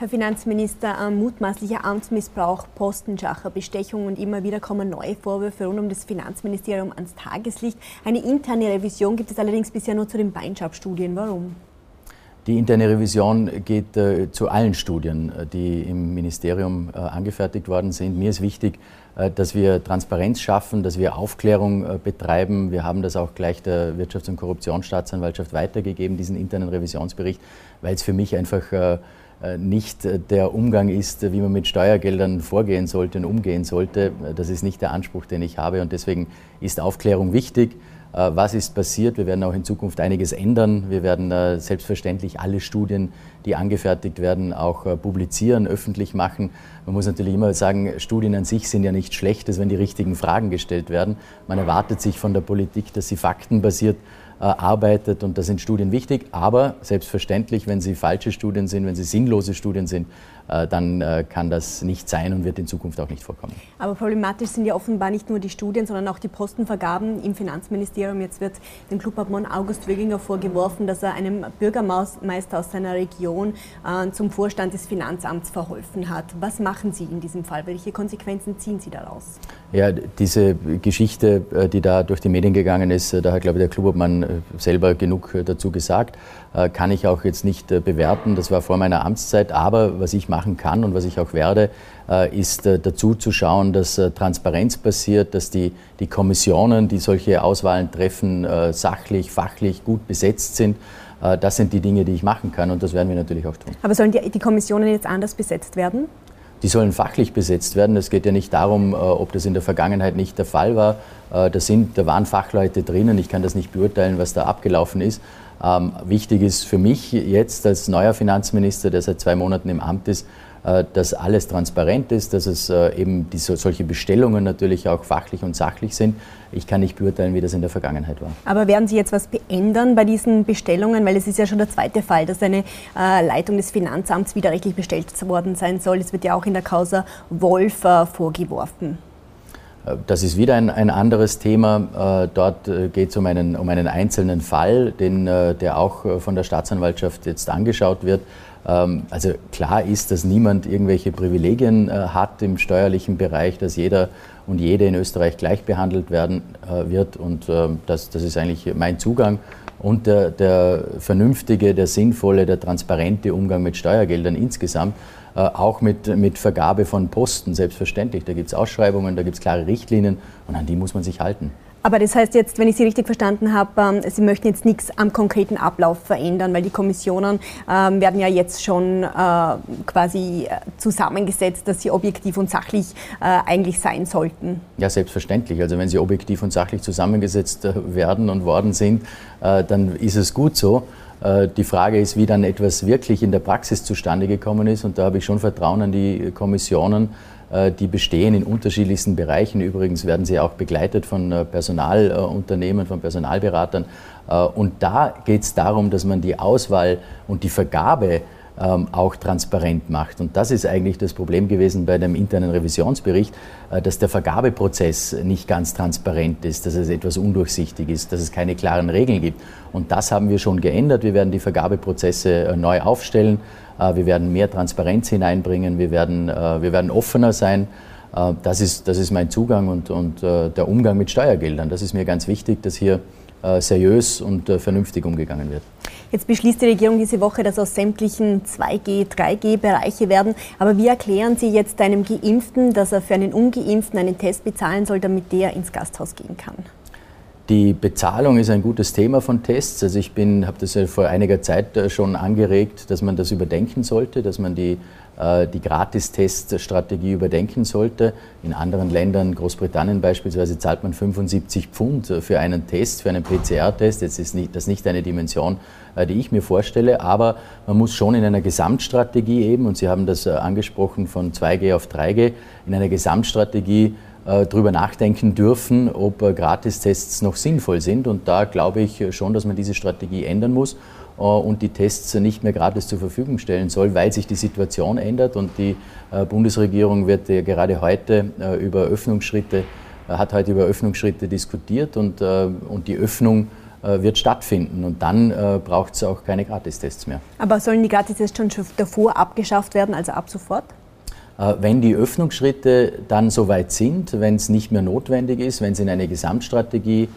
Herr Finanzminister, mutmaßlicher Amtsmissbrauch, Postenschacher, Bestechung und immer wieder kommen neue Vorwürfe rund um das Finanzministerium ans Tageslicht. Eine interne Revision gibt es allerdings bisher nur zu den Beinschab-Studien. Warum? Die interne Revision geht äh, zu allen Studien, äh, die im Ministerium äh, angefertigt worden sind. Mir ist wichtig, äh, dass wir Transparenz schaffen, dass wir Aufklärung äh, betreiben. Wir haben das auch gleich der Wirtschafts- und Korruptionsstaatsanwaltschaft weitergegeben, diesen internen Revisionsbericht, weil es für mich einfach äh, nicht äh, der Umgang ist, wie man mit Steuergeldern vorgehen sollte und umgehen sollte. Das ist nicht der Anspruch, den ich habe und deswegen ist Aufklärung wichtig. Äh, was ist passiert? Wir werden auch in Zukunft einiges ändern. Wir werden selbstverständlich alle Studien, die angefertigt werden, auch publizieren, öffentlich machen. Man muss natürlich immer sagen, Studien an sich sind ja nicht schlecht, wenn die richtigen Fragen gestellt werden. Man erwartet sich von der Politik, dass sie faktenbasiert äh, arbeitet und da sind Studien wichtig, aber selbstverständlich, wenn sie falsche Studien sind, wenn sie sinnlose Studien sind, äh, dann äh, kann das nicht sein und wird in Zukunft auch nicht vorkommen. Aber problematisch sind ja offenbar nicht nur die Studien, sondern auch die Postenvergaben im Finanzministerium. Jetzt wird dem Clubobmann August Wöginger vorgeworfen, dass er einem Bürgermeister aus seiner Region äh, zum Vorstand des Finanzamts verholfen hat. Was machen Sie in diesem Fall? Welche Konsequenzen ziehen Sie daraus? Ja, diese Geschichte, die da durch die Medien gegangen ist, da hat, glaube ich, der Clubobmann selber genug dazu gesagt. Äh, kann ich auch jetzt nicht äh, bewerten. Das war vor meiner Amtszeit. Aber was ich machen kann und was ich auch werde, äh, ist dazu zu schauen, dass Transparenz passiert, dass die, die Kommissionen, die solche Auswahlen treffen, sachlich, fachlich gut besetzt sind. Das sind die Dinge, die ich machen kann und das werden wir natürlich auch tun. Aber sollen die, die Kommissionen jetzt anders besetzt werden? Die sollen fachlich besetzt werden. Es geht ja nicht darum, ob das in der Vergangenheit nicht der Fall war. Da, sind, da waren Fachleute drinnen. Ich kann das nicht beurteilen, was da abgelaufen ist. Ähm, wichtig ist für mich jetzt als neuer Finanzminister, der seit zwei Monaten im Amt ist, äh, dass alles transparent ist, dass es äh, eben diese, solche Bestellungen natürlich auch fachlich und sachlich sind. Ich kann nicht beurteilen, wie das in der Vergangenheit war. Aber werden Sie jetzt was beändern bei diesen Bestellungen? Weil es ist ja schon der zweite Fall, dass eine äh, Leitung des Finanzamts widerrechtlich bestellt worden sein soll. Es wird ja auch in der Causa Wolf vorgeworfen. Das ist wieder ein, ein anderes Thema. Äh, dort äh, geht es um einen, um einen einzelnen Fall, den, äh, der auch von der Staatsanwaltschaft jetzt angeschaut wird. Ähm, also klar ist, dass niemand irgendwelche Privilegien hat im steuerlichen Bereich, dass jeder und jede in Österreich gleich behandelt werden wird. Und das, das ist eigentlich mein Zugang. Und der, der vernünftige, der sinnvolle, der transparente Umgang mit Steuergeldern insgesamt. Äh, auch mit, mit Vergabe von Posten, selbstverständlich. Da gibt es Ausschreibungen, da gibt es klare Richtlinien und an die muss man sich halten. Aber das heißt jetzt, wenn ich Sie richtig verstanden habe, ähm, Sie möchten jetzt nichts am konkreten Ablauf verändern, weil die Kommissionen ähm, werden ja jetzt schon äh, quasi äh, zusammengesetzt, dass sie objektiv und sachlich eigentlich sein sollten. Ja, selbstverständlich. Also wenn sie objektiv und sachlich zusammengesetzt werden und worden sind, dann ist es gut so. Äh, die Frage ist, wie dann etwas wirklich in der Praxis zustande gekommen ist. Und da habe ich schon Vertrauen an die Kommissionen, äh, die bestehen in unterschiedlichsten Bereichen. Übrigens werden sie auch begleitet von äh, Personalunternehmen, von Personalberatern. Und da geht es darum, dass man die Auswahl und die Vergabe auch transparent macht. Und das ist eigentlich das Problem gewesen bei dem internen Revisionsbericht, äh, dass der Vergabeprozess nicht ganz transparent ist, dass es etwas undurchsichtig ist, dass es keine klaren Regeln gibt. Und das haben wir schon geändert. Wir werden die Vergabeprozesse äh, neu aufstellen. Äh, wir werden mehr Transparenz hineinbringen. Wir werden, wir werden offener sein. Das ist, das ist mein Zugang und, und der Umgang mit Steuergeldern. Das ist mir ganz wichtig, dass hier seriös und vernünftig umgegangen wird. Jetzt beschließt die Regierung diese Woche, dass aus sämtlichen 2G, 3G-Bereiche werden. Aber wie erklären Sie jetzt einem Geimpften, dass er für einen Ungeimpften einen Test bezahlen soll, damit der ins Gasthaus gehen kann? Die Bezahlung ist ein gutes Thema von Tests. Also ich habe das ja vor einiger Zeit äh, schon angeregt, dass man das überdenken sollte, dass man die äh, die Gratisteststrategie überdenken sollte. In anderen Ländern, Großbritannien beispielsweise, zahlt man 75 Pfund für einen Test, für einen PCR-Test. Jetzt ist das nicht eine Dimension, äh, die ich mir vorstelle, aber man muss schon in einer Gesamtstrategie eben, und Sie haben das angesprochen von 2G auf 3G, in einer Gesamtstrategie darüber nachdenken dürfen, ob Gratistests noch sinnvoll sind. Und da glaube ich schon, dass man diese Strategie ändern muss äh, und die Tests nicht mehr gratis zur Verfügung stellen soll, weil sich die Situation ändert und die äh, Bundesregierung wird gerade heute äh, über Öffnungsschritte, hat heute über Öffnungsschritte diskutiert und, und die Öffnung wird stattfinden. Und dann braucht es auch keine Gratistests mehr. Aber sollen die Gratistests schon davor abgeschafft werden, also ab sofort? Wenn die Öffnungsschritte dann soweit sind, wenn es nicht mehr notwendig ist, wenn es in eine Gesamtstrategie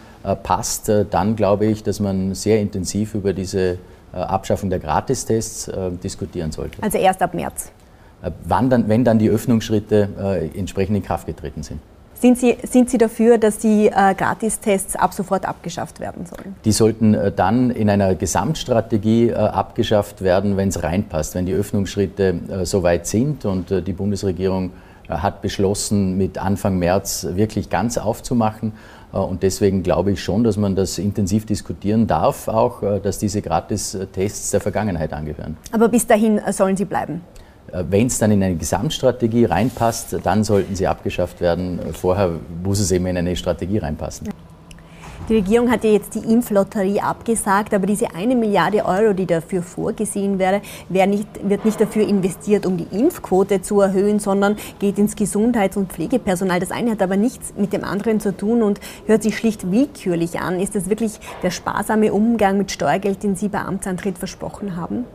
passt, dann glaube ich, dass man sehr intensiv über diese Abschaffung der Gratistests diskutieren sollte. Also erst ab März. Wann dann, wenn dann die Öffnungsschritte entsprechend in Kraft getreten sind. Sind Sie, sind Sie dafür, dass die äh, Gratistests ab sofort abgeschafft werden sollen? Die sollten äh, dann in einer Gesamtstrategie äh, abgeschafft werden, wenn es reinpasst, wenn die Öffnungsschritte äh, soweit sind und äh, die Bundesregierung äh, hat beschlossen, mit Anfang März wirklich ganz aufzumachen. Und deswegen glaube ich schon, dass man das intensiv diskutieren darf, auch dass diese Gratistests der Vergangenheit angehören. Aber bis dahin sollen sie bleiben? Äh, Wenn es dann in eine Gesamtstrategie reinpasst, dann sollten sie abgeschafft werden. Vorher muss es eben in eine Strategie reinpassen. Die Regierung hat ja jetzt die Impflotterie abgesagt, aber diese eine Milliarde Euro, die dafür vorgesehen wäre, nicht, wird nicht dafür investiert, um die Impfquote zu erhöhen, sondern geht ins Gesundheits- und Pflegepersonal. Das eine hat aber nichts mit dem anderen zu tun und hört sich schlicht willkürlich an. Ist das wirklich der sparsame Umgang mit Steuergeld, den Sie bei Amtsantritt versprochen haben?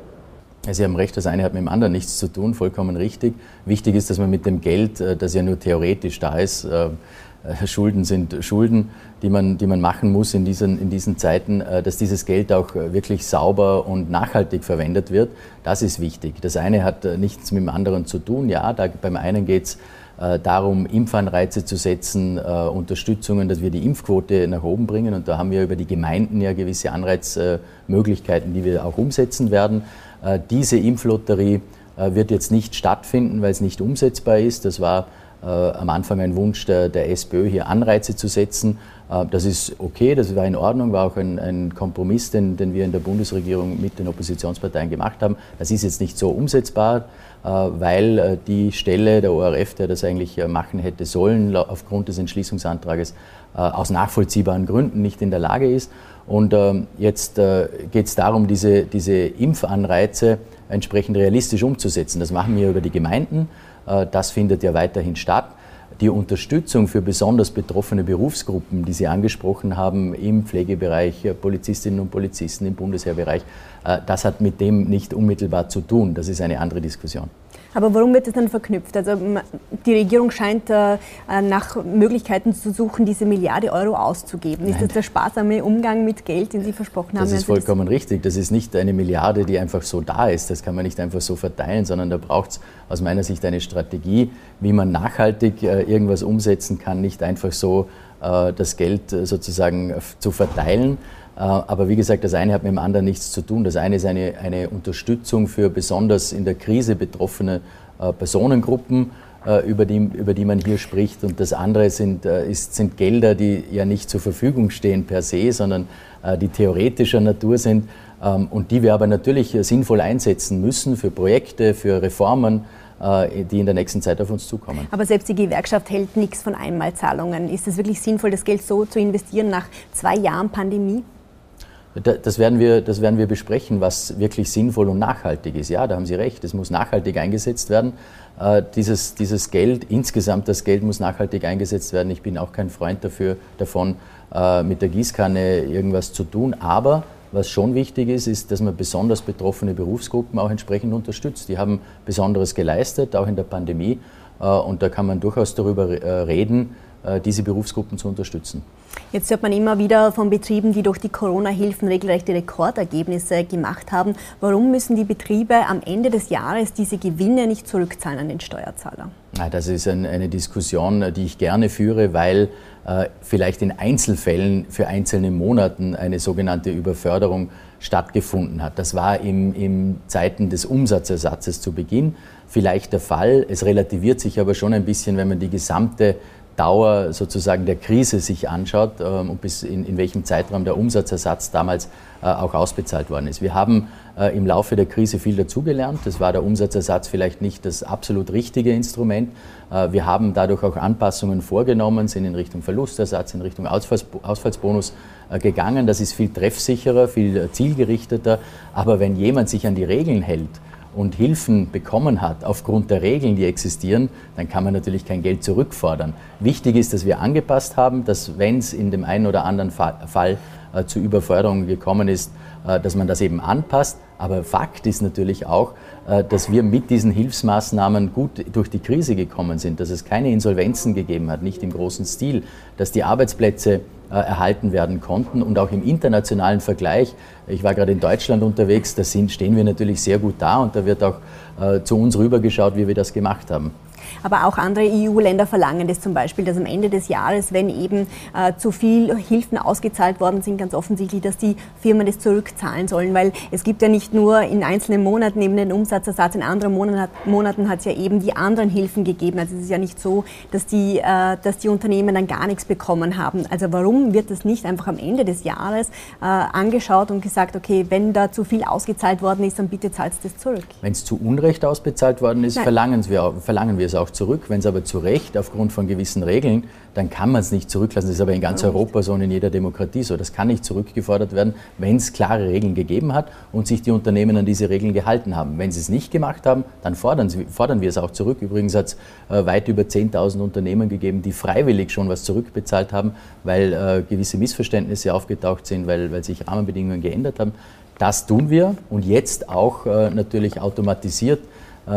Sie haben recht, das eine hat mit dem anderen nichts zu tun, vollkommen richtig. Wichtig ist, dass man mit dem Geld, äh, das ja nur theoretisch da ist, äh, äh, Schulden sind Schulden, die man, die man machen muss in diesen, in diesen Zeiten, dass dieses Geld auch wirklich sauber und nachhaltig verwendet wird. Das ist wichtig. Das eine hat nichts mit dem anderen zu tun. Ja, da, beim einen geht es darum, Impfanreize zu setzen, Unterstützungen, dass wir die Impfquote nach oben bringen. Und da haben wir über die Gemeinden ja gewisse Anreizmöglichkeiten, die wir auch umsetzen werden. Äh, diese Impflotterie äh, wird jetzt nicht stattfinden, weil es nicht umsetzbar ist. Das war äh, am Anfang ein Wunsch der, der SPÖ, hier Anreize zu setzen. Das ist okay, das war in Ordnung, war auch ein, ein Kompromiss, den, den, wir in der Bundesregierung mit den Oppositionsparteien gemacht haben. Das ist jetzt nicht so umsetzbar, weil die Stelle der ORF, der das eigentlich machen hätte sollen, aufgrund des Entschließungsantrages aus nachvollziehbaren Gründen nicht in der Lage ist. Und ähm, jetzt äh, geht es darum, diese, diese Impfanreize entsprechend realistisch umzusetzen. Das machen wir über die Gemeinden. Äh, das findet ja weiterhin statt. Die Unterstützung für besonders betroffene Berufsgruppen, die Sie angesprochen haben, im Pflegebereich, äh, Polizistinnen und Polizisten, im Bundesheerbereich, das hat mit dem nicht unmittelbar zu tun. Das ist eine andere Diskussion. Aber warum wird das dann verknüpft? Also die Regierung scheint äh, nach Möglichkeiten zu suchen, diese Milliarde Euro auszugeben. Ist Nein. das der sparsame Umgang mit Geld, den Sie versprochen haben? Das ist vollkommen das richtig. Das ist nicht eine Milliarde, die einfach so da ist. Das kann man nicht einfach so verteilen, sondern da braucht es aus meiner Sicht eine Strategie, wie man nachhaltig äh, irgendwas umsetzen kann, nicht einfach so äh, das Geld sozusagen zu verteilen. Äh, aber wie gesagt, das eine hat mit dem anderen nichts zu tun. Das eine ist eine, eine Unterstützung für besonders in der Krise betroffene äh, Personengruppen, äh, über die, über die man hier spricht. Und das andere sind, ist, sind Gelder, die ja nicht zur Verfügung stehen per se, sondern die theoretischer Natur sind ähm, und die wir aber natürlich sinnvoll einsetzen müssen für Projekte, für Reformen die in der nächsten Zeit auf uns zukommen. Aber selbst die Gewerkschaft hält nichts von Einmalzahlungen. Ist es wirklich sinnvoll, das Geld so zu investieren nach zwei Jahren Pandemie? Das werden, wir, das werden wir besprechen, was wirklich sinnvoll und nachhaltig ist. Ja, da haben Sie recht, es muss nachhaltig eingesetzt werden. Äh, dieses, dieses Geld, insgesamt das Geld muss nachhaltig eingesetzt werden. Ich bin auch kein Freund dafür, davon, äh, mit der Gießkanne irgendwas zu tun. Aber was schon wichtig ist, ist, dass man besonders betroffene Berufsgruppen auch entsprechend unterstützt. Die haben Besonderes geleistet, auch in der Pandemie. Äh, und da kann man durchaus darüber reden, diese Berufsgruppen zu unterstützen. Jetzt hört man immer wieder von Betrieben, die durch die Corona-Hilfen regelrechte Rekordergebnisse gemacht haben. Warum müssen die Betriebe am Ende des Jahres diese Gewinne nicht zurückzahlen an den Steuerzahler? Das ist eine Diskussion, die ich gerne führe, weil äh, vielleicht in Einzelfällen für einzelne Monaten eine sogenannte Überförderung stattgefunden hat. Das war in, in Zeiten des Umsatzersatzes zu Beginn vielleicht der Fall. Es relativiert sich aber schon ein bisschen, wenn man die gesamte Dauer sozusagen der Krise sich anschaut ähm, und bis in, in welchem Zeitraum der Umsatzersatz damals äh, auch ausbezahlt worden ist. Wir haben äh, im Laufe der Krise viel dazugelernt. Das war der Umsatzersatz vielleicht nicht das absolut richtige Instrument. Äh, wir haben dadurch auch Anpassungen vorgenommen, sind in Richtung Verlustersatz, in Richtung Ausfalls Ausfallsbonus gegangen. Das ist viel treffsicherer, viel zielgerichteter. Aber wenn jemand sich an die Regeln hält, und Hilfen bekommen hat aufgrund der Regeln, die existieren, dann kann man natürlich kein Geld zurückfordern. Wichtig ist, dass wir angepasst haben, dass wenn es in dem einen oder anderen Fall äh, zu Überforderungen gekommen ist, äh, dass man das eben anpasst. Aber Fakt ist natürlich auch, äh, dass wir mit diesen Hilfsmaßnahmen gut durch die Krise gekommen sind, dass es keine Insolvenzen gegeben hat, nicht im großen Stil, dass die Arbeitsplätze äh, erhalten werden konnten und auch im internationalen Vergleich. Ich war gerade in Deutschland unterwegs, da stehen wir natürlich sehr gut da und da wird auch äh, zu uns rübergeschaut, wie wir das gemacht haben. Aber auch andere EU-Länder verlangen das zum Beispiel, dass am Ende des Jahres, wenn eben äh, zu viel Hilfen ausgezahlt worden sind, ganz offensichtlich, dass die Firmen das zurückzahlen sollen. Weil es gibt ja nicht nur in einzelnen Monaten eben den Umsatzersatz, in anderen Monaten hat, es ja eben die anderen Hilfen gegeben. Also es ist ja nicht so, dass die, äh, dass die Unternehmen dann gar nichts bekommen haben. Also warum wird das nicht einfach am Ende des Jahres äh, angeschaut und gesagt, okay, wenn da zu viel ausgezahlt worden ist, dann bitte zahlt es das zurück? Wenn es zu Unrecht ausbezahlt worden ist, verlangen wir, verlangen wir es auch zurück. Wenn es aber zu Recht aufgrund von gewissen Regeln, dann kann man es nicht zurücklassen. Das ist aber in ganz Europa so und in jeder Demokratie so. Das kann nicht zurückgefordert werden, wenn es klare Regeln gegeben hat und sich die Unternehmen an diese Regeln gehalten haben. Wenn sie es nicht gemacht haben, dann fordern, sie, fordern wir es auch zurück. Übrigens hat es äh, weit über 10.000 Unternehmen gegeben, die freiwillig schon was zurückbezahlt haben, weil äh, gewisse Missverständnisse aufgetaucht sind, weil, weil sich Rahmenbedingungen geändert haben. Das tun wir und jetzt auch äh, natürlich automatisiert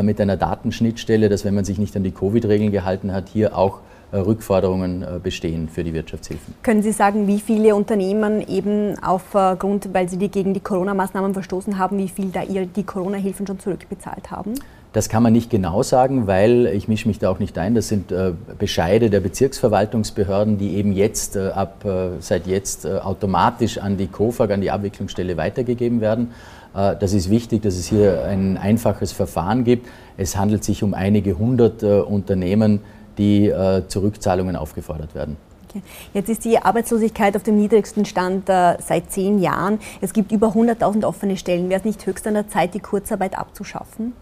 mit einer Datenschnittstelle, dass wenn man sich nicht an die Covid-Regeln gehalten hat, hier auch äh, Rückforderungen äh, bestehen für die Wirtschaftshilfen. Können Sie sagen, wie viele Unternehmen eben aufgrund, weil sie die gegen die Corona-Maßnahmen verstoßen haben, wie viel da ihr die Corona-Hilfen schon zurückbezahlt haben? Das kann man nicht genau sagen, weil ich mische mich da auch nicht ein. Das sind äh, Bescheide der Bezirksverwaltungsbehörden, die eben jetzt äh, ab äh, seit jetzt automatisch an die KOFAG, an die Abwicklungsstelle weitergegeben werden. Äh, das ist wichtig, dass es hier ein einfaches Verfahren gibt. Es handelt sich um einige hundert äh, Unternehmen, die äh, zu Rückzahlungen aufgefordert werden. Jetzt ist die Arbeitslosigkeit auf dem niedrigsten Stand äh, seit zehn Jahren. Es gibt über 100.000 offene Stellen. Wäre es nicht höchst an der Zeit, die Kurzarbeit abzuschaffen?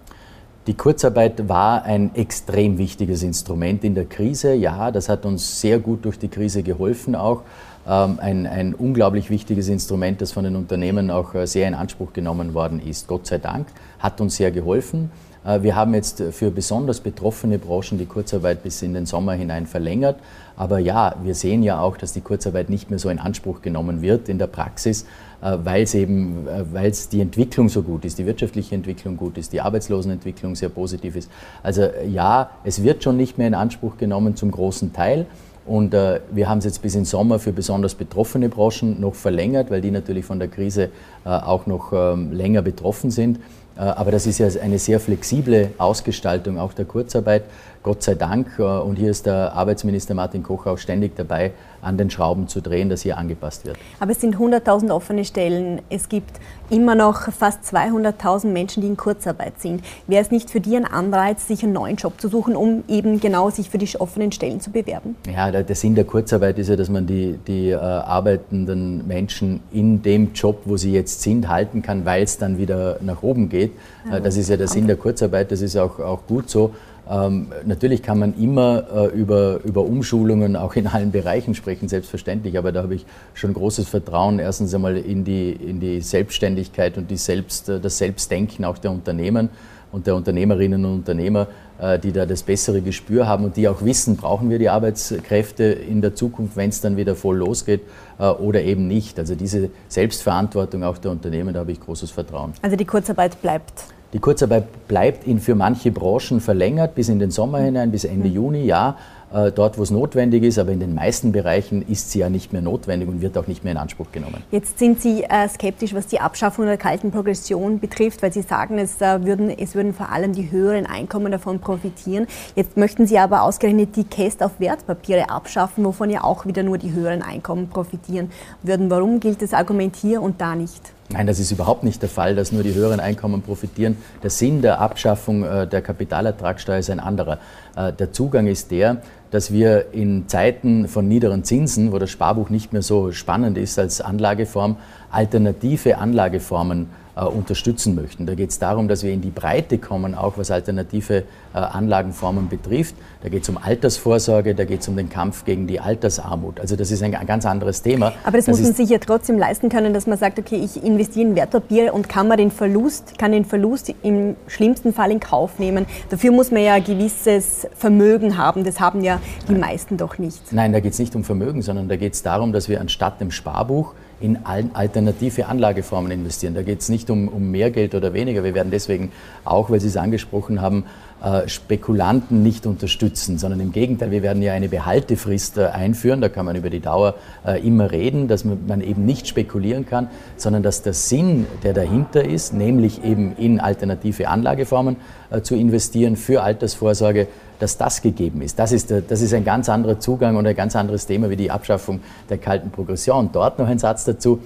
Die Kurzarbeit war ein extrem wichtiges Instrument in der Krise. Ja, das hat uns sehr gut durch die Krise geholfen auch. Ähm, ein, ein unglaublich wichtiges Instrument, das von den Unternehmen auch äh, sehr in Anspruch genommen worden ist. Gott sei Dank hat uns sehr geholfen. Äh, wir haben jetzt für besonders betroffene Branchen die Kurzarbeit bis in den Sommer hinein verlängert. Aber ja, wir sehen ja auch, dass die Kurzarbeit nicht mehr so in Anspruch genommen wird in der Praxis, äh, weil es eben, weil es die Entwicklung so gut ist, die wirtschaftliche Entwicklung gut ist, die Arbeitslosenentwicklung sehr positiv ist. Also ja, es wird schon nicht mehr in Anspruch genommen zum großen Teil. Und äh, wir haben es jetzt bis in Sommer für besonders betroffene Branchen noch verlängert, weil die natürlich von der Krise äh, auch noch ähm, länger betroffen sind. Äh, aber das ist ja eine sehr flexible Ausgestaltung auch der Kurzarbeit. Gott sei Dank. Äh, und hier ist der Arbeitsminister Martin Koch auch ständig dabei, an den Schrauben zu drehen, dass hier angepasst wird. Aber es sind 100.000 offene Stellen. Es gibt immer noch fast 200.000 Menschen, die in Kurzarbeit sind. Wäre es nicht für die ein Anreiz, sich einen neuen Job zu suchen, um eben genau sich für die offenen Stellen zu bewerben? Ja, der Sinn der Kurzarbeit ist ja, dass man die, die äh, arbeitenden Menschen in dem Job, wo sie jetzt sind, halten kann, weil es dann wieder nach oben geht. Ja, das ist ja der Sinn der Kurzarbeit, das ist auch, auch gut so. Ähm, natürlich kann man immer äh, über, über Umschulungen auch in allen Bereichen sprechen, selbstverständlich, aber da habe ich schon großes Vertrauen erstens einmal in die, in die Selbstständigkeit und die Selbst, äh, das Selbstdenken auch der Unternehmen und der Unternehmerinnen und Unternehmer, äh, die da das bessere Gespür haben und die auch wissen, brauchen wir die Arbeitskräfte in der Zukunft, wenn es dann wieder voll losgeht äh, oder eben nicht. Also diese Selbstverantwortung auch der Unternehmen, da habe ich großes Vertrauen. Also die Kurzarbeit bleibt. Die Kurzarbeit bleibt in für manche Branchen verlängert bis in den Sommer hinein, bis Ende mhm. Juni, ja. Äh, dort, wo es notwendig ist, aber in den meisten Bereichen ist sie ja nicht mehr notwendig und wird auch nicht mehr in Anspruch genommen. Jetzt sind Sie äh, skeptisch, was die Abschaffung der kalten Progression betrifft, weil Sie sagen, es, äh, würden, es würden vor allem die höheren Einkommen davon profitieren. Jetzt möchten Sie aber ausgerechnet die Käst auf Wertpapiere abschaffen, wovon ja auch wieder nur die höheren Einkommen profitieren würden. Warum gilt das Argument hier und da nicht? Nein, das ist überhaupt nicht der Fall, dass nur die höheren Einkommen profitieren. Der Sinn der Abschaffung der Kapitalertragssteuer ist ein anderer. Der Zugang ist der, dass wir in Zeiten von niederen Zinsen, wo das Sparbuch nicht mehr so spannend ist als Anlageform, alternative Anlageformen äh, unterstützen möchten. Da geht es darum, dass wir in die Breite kommen, auch was alternative äh, Anlagenformen betrifft. Da geht es um Altersvorsorge, da geht es um den Kampf gegen die Altersarmut. Also das ist ein, ein ganz anderes Thema. Aber das, das muss man sich ja trotzdem leisten können, dass man sagt, okay, ich investiere in Wertpapiere und kann man den Verlust, kann den Verlust im schlimmsten Fall in Kauf nehmen. Dafür muss man ja ein gewisses Vermögen haben. Das haben ja die Nein. meisten doch nicht. Nein, da geht es nicht um Vermögen, sondern da geht es darum, dass wir anstatt dem Sparbuch in alternative Anlageformen investieren. Da geht es nicht um, um mehr Geld oder weniger. Wir werden deswegen auch, weil Sie es angesprochen haben, äh, Spekulanten nicht unterstützen, sondern im Gegenteil, wir werden ja eine Behaltefrist äh, einführen, da kann man über die Dauer äh, immer reden, dass man eben nicht spekulieren kann, sondern dass der Sinn, der dahinter ist, nämlich eben in alternative Anlageformen zu investieren für Altersvorsorge, dass das gegeben ist. Das ist, das ist ein ganz anderer Zugang und ein ganz anderes Thema wie die Abschaffung der kalten Progression. Dort noch ein Satz dazu.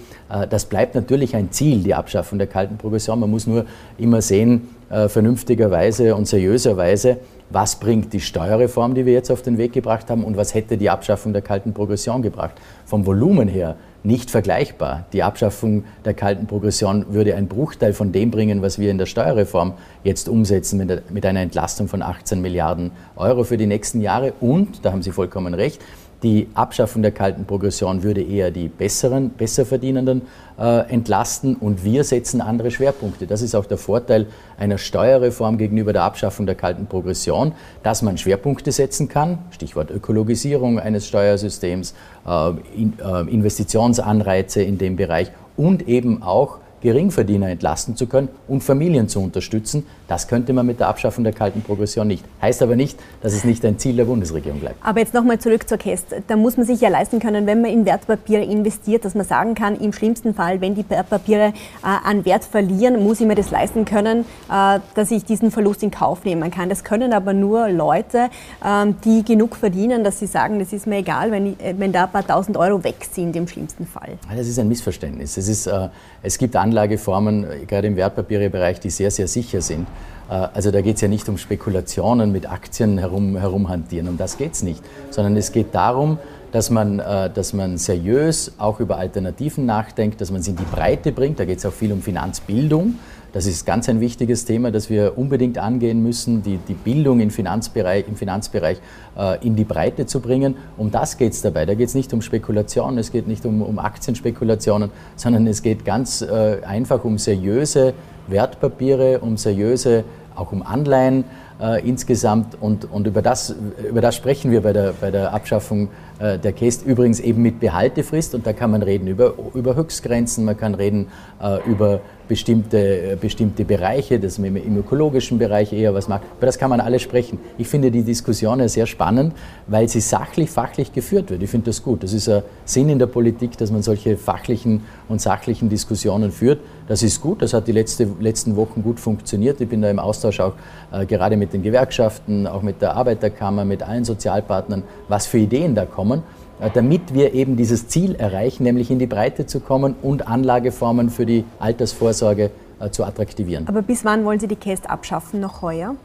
Das bleibt natürlich ein Ziel, die Abschaffung der kalten Progression. Man muss nur immer sehen, äh, vernünftigerweise und seriöserweise, was bringt die Steuerreform, die wir jetzt auf den Weg gebracht haben, und was hätte die Abschaffung der kalten Progression gebracht. Vom Volumen her nicht vergleichbar. Die Abschaffung der kalten Progression würde einen Bruchteil von dem bringen, was wir in der Steuerreform jetzt umsetzen, mit einer Entlastung von 18 Milliarden Euro für die nächsten Jahre. Und, da haben Sie vollkommen recht, die Abschaffung der kalten Progression würde eher die besseren, Besserverdienenden äh, entlasten und wir setzen andere Schwerpunkte. Das ist auch der Vorteil einer Steuerreform gegenüber der Abschaffung der kalten Progression, dass man Schwerpunkte setzen kann, Stichwort Ökologisierung eines Steuersystems, äh, in, äh, Investitionsanreize in dem Bereich und eben auch Geringverdiener entlasten zu können und Familien zu unterstützen. Das könnte man mit der Abschaffung der kalten Progression nicht. Heißt aber nicht, dass es nicht ein Ziel der Bundesregierung bleibt. Aber jetzt nochmal zurück zur Käst. Da muss man sich ja leisten können, wenn man in Wertpapiere investiert, dass man sagen kann, im schlimmsten Fall, wenn die Wertpapiere äh, an Wert verlieren, muss ich mir das leisten können, äh, dass ich diesen Verlust in Kauf nehmen kann. Das können aber nur Leute, äh, die genug verdienen, dass sie sagen, das ist mir egal, wenn, ich, äh, wenn da ein paar tausend Euro weg sind im schlimmsten Fall. Das ist ein Missverständnis. Es, ist, äh, es gibt andere Anlageformen, äh, gerade im Wertpapierbereich, die sehr, sehr sicher sind. Äh, also da geht es ja nicht um Spekulationen mit Aktien herum, herumhantieren, um das geht es nicht, sondern es geht darum, dass man, äh, dass man seriös auch über Alternativen nachdenkt, dass man sie in die Breite bringt. Da geht es auch viel um Finanzbildung. Das ist ganz ein wichtiges Thema, das wir unbedingt angehen müssen, die, die Bildung im Finanzbereich, im Finanzbereich äh, in die Breite zu bringen. Um das geht es dabei. Da geht es nicht um Spekulationen, es geht nicht um, um Aktienspekulationen, sondern es geht ganz äh, einfach um seriöse Wertpapiere, um seriöse, auch um Anleihen äh, insgesamt. Und, und über, das, über das sprechen wir bei der, bei der Abschaffung äh, der Käst übrigens eben mit Behaltefrist. Und da kann man reden über, über Höchstgrenzen, man kann reden äh, über bestimmte, äh, bestimmte Bereiche, dass man im ökologischen Bereich eher was macht. Über das kann man alles sprechen. Ich finde die Diskussion ja sehr spannend, weil sie sachlich, fachlich geführt wird. Ich finde das gut. Das ist ein Sinn in der Politik, dass man solche fachlichen und sachlichen Diskussionen führt. Das ist gut. Das hat die letzte, letzten Wochen gut funktioniert. Ich bin da im Austausch auch äh, gerade mit den Gewerkschaften, auch mit der Arbeiterkammer, mit allen Sozialpartnern, was für Ideen da kommen. Äh, damit wir eben dieses Ziel erreichen, nämlich in die Breite zu kommen und Anlageformen für die Altersvorsorge äh, zu attraktivieren. Aber bis wann wollen Sie die Käst abschaffen? Noch heuer?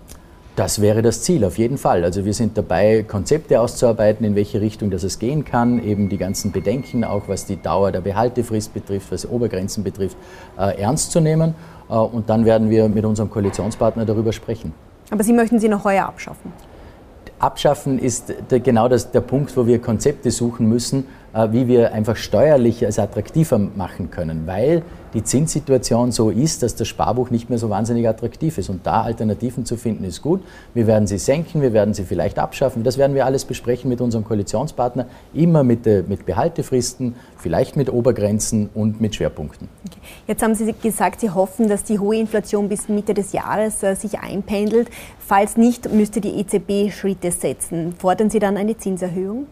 Das wäre das Ziel, auf jeden Fall. Also wir sind dabei, Konzepte auszuarbeiten, in welche Richtung das es gehen kann, eben die ganzen Bedenken, auch was die Dauer der Behaltefrist betrifft, was Obergrenzen betrifft, äh, ernst zu nehmen. Äh, und dann werden wir mit unserem Koalitionspartner darüber sprechen. Aber Sie möchten sie noch heuer abschaffen? Abschaffen ist genau das, der Punkt, wo wir Konzepte suchen müssen, wie wir einfach steuerlich es attraktiver machen können, weil die Zinssituation so ist, dass das Sparbuch nicht mehr so wahnsinnig attraktiv ist. Und da Alternativen zu finden, ist gut. Wir werden sie senken, wir werden sie vielleicht abschaffen. Das werden wir alles besprechen mit unserem Koalitionspartner, immer mit, äh, mit Behaltefristen, vielleicht mit Obergrenzen und mit Schwerpunkten. Okay. Jetzt haben Sie gesagt, Sie hoffen, dass die hohe Inflation bis Mitte des Jahres äh, sich einpendelt. Falls nicht, müsste die EZB Schritte setzen. Fordern Sie dann eine Zinserhöhung?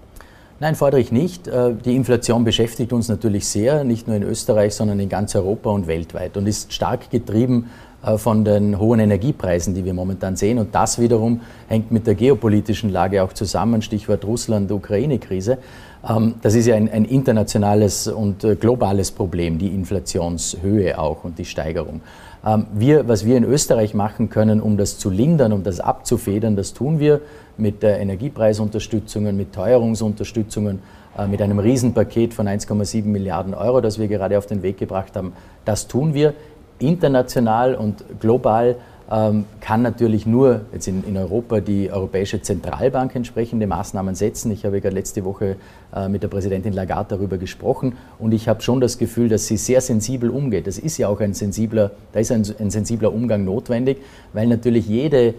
Nein, fordere ich nicht. Äh, die Inflation beschäftigt uns natürlich sehr, nicht nur in Österreich, sondern in ganz Europa und weltweit und ist stark getrieben äh, von den hohen Energiepreisen, die wir momentan sehen. Und das wiederum hängt mit der geopolitischen Lage auch zusammen, Stichwort Russland-Ukraine-Krise. Ähm, das ist ja ein, ein internationales und äh, globales Problem, die Inflationshöhe auch und die Steigerung. Ähm, wir, was wir in Österreich machen können, um das zu lindern, um das abzufedern, das tun wir mit Energiepreisunterstützungen, mit Teuerungsunterstützungen, äh, mit einem Riesenpaket von 1,7 Milliarden Euro, das wir gerade auf den Weg gebracht haben. Das tun wir international und global kann natürlich nur jetzt in, in, Europa die Europäische Zentralbank entsprechende Maßnahmen setzen. Ich habe gerade letzte Woche äh, mit der Präsidentin Lagarde darüber gesprochen und ich habe schon das Gefühl, dass sie sehr sensibel umgeht. Das ist ja auch ein sensibler, da ist ein, ein sensibler Umgang notwendig, weil natürlich jede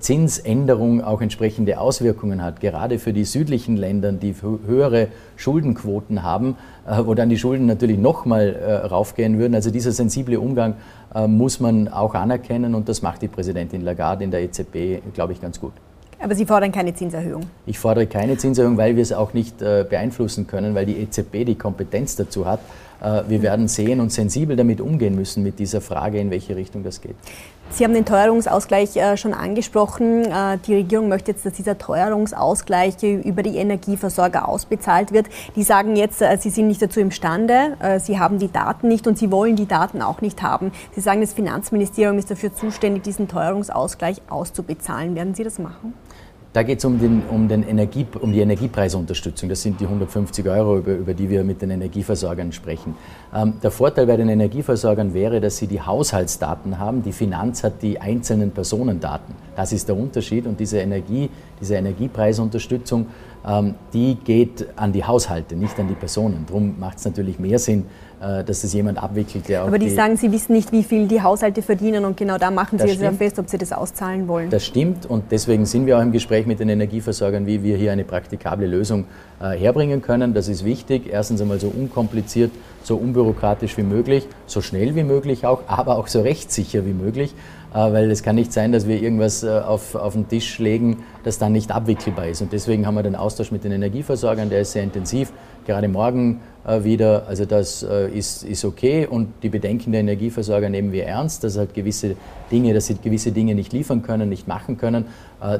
Zinsänderung auch entsprechende Auswirkungen hat, gerade für die südlichen Länder, die höhere Schuldenquoten haben, äh, wo dann die Schulden natürlich nochmal äh, raufgehen würden. Also dieser sensible Umgang muss man auch anerkennen und das macht die Präsidentin Lagarde in der EZB, glaube ich, ganz gut. Aber Sie fordern keine Zinserhöhung? Ich fordere keine Zinserhöhung, weil wir es auch nicht beeinflussen können, weil die EZB die Kompetenz dazu hat. Wir werden sehen und sensibel damit umgehen müssen mit dieser Frage, in welche Richtung das geht. Sie haben den Teuerungsausgleich äh, schon angesprochen. Äh, die Regierung möchte jetzt, dass dieser Teuerungsausgleich über die Energieversorger ausbezahlt wird. Die sagen jetzt, äh, sie sind nicht dazu imstande, sie haben die Daten nicht und sie wollen die Daten auch nicht haben. Sie sagen, das Finanzministerium ist dafür zuständig, diesen Teuerungsausgleich auszubezahlen. Werden Sie das machen? Da geht es um, den, um, den Energie, um die Energiepreisunterstützung. Das sind die 150 Euro, über, über die wir mit den Energieversorgern sprechen. Ähm, der Vorteil bei den Energieversorgern wäre, dass sie die Haushaltsdaten haben. Die Finanz hat die einzelnen Personendaten. Das ist der Unterschied. Und diese, Energie, diese Energiepreisunterstützung, die geht an die Haushalte, nicht an die Personen. Darum macht es natürlich mehr Sinn, äh, dass das jemand abwickelt. Der Aber die, die, sagen, Sie wissen nicht, wie viel die Haushalte verdienen und genau da machen Sie es ja fest, ob Sie das auszahlen wollen. Das stimmt und deswegen sind wir auch im Gespräch mit den Energieversorgern, wie wir hier eine praktikable Lösung äh, herbringen können. Das ist wichtig. Erstens einmal so unkompliziert, so unbürokratisch wie möglich, so schnell wie möglich auch, aber auch so rechtssicher wie möglich. Äh, weil es kann nicht sein, dass wir irgendwas äh, auf, auf den Tisch legen, das dann nicht abwickelbar ist. Und deswegen haben wir den Austausch mit den Energieversorgern, der ist sehr intensiv, gerade morgen äh, wieder. Also das ist, ist okay und die Bedenken der Energieversorger nehmen wir ernst, dass halt gewisse Dinge, dass sie gewisse Dinge nicht liefern können, nicht machen können.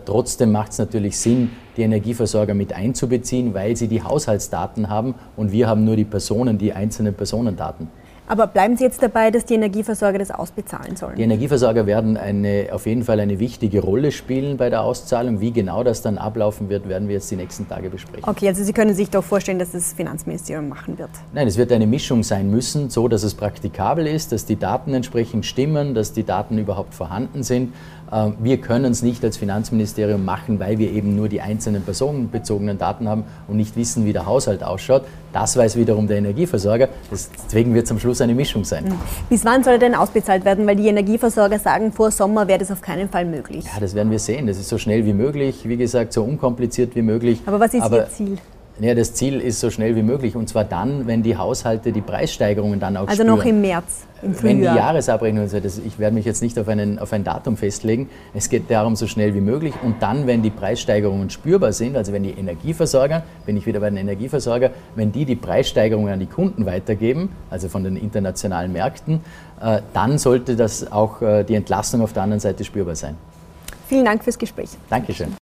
Trotzdem macht es natürlich Sinn, die Energieversorger mit einzubeziehen, weil sie die Haushaltsdaten haben und wir haben nur die Personen, die einzelnen Personendaten. Aber bleiben Sie jetzt dabei, dass die Energieversorger das ausbezahlen sollen? Die Energieversorger werden eine, auf jeden Fall eine wichtige Rolle spielen bei der Auszahlung. Wie genau das dann ablaufen wird, werden wir jetzt die nächsten Tage besprechen. Okay, also Sie können sich doch vorstellen, dass das Finanzministerium machen wird? Nein, es wird eine Mischung sein müssen, so dass es praktikabel ist, dass die Daten entsprechend stimmen, dass die Daten überhaupt vorhanden sind. Ähm, wir können es nicht als Finanzministerium machen, weil wir eben nur die einzelnen personenbezogenen Daten haben und nicht wissen, wie der Haushalt ausschaut. Das weiß wiederum der Energieversorger. Deswegen wird es am Schluss eine Mischung sein. Mhm. Bis wann soll er denn ausbezahlt werden? Weil die Energieversorger sagen, vor Sommer wäre das auf keinen Fall möglich. Ja, das werden wir sehen. Das ist so schnell wie möglich, wie gesagt, so unkompliziert wie möglich. Aber was ist Aber Ihr Ziel? Ja, das Ziel ist so schnell wie möglich und zwar dann, wenn die Haushalte die Preissteigerungen dann auch also spüren. Also noch im März, im Frühjahr. Wenn die Jahresabrechnung, also das, ich werde mich jetzt nicht auf, einen, auf ein Datum festlegen, es geht darum so schnell wie möglich und dann, wenn die Preissteigerungen spürbar sind, also wenn die Energieversorger, bin ich wieder bei den Energieversorger, wenn die die Preissteigerungen an die Kunden weitergeben, also von den internationalen Märkten, äh, dann sollte das auch äh, die Entlastung auf der anderen Seite spürbar sein. Vielen Dank fürs Gespräch. Dankeschön.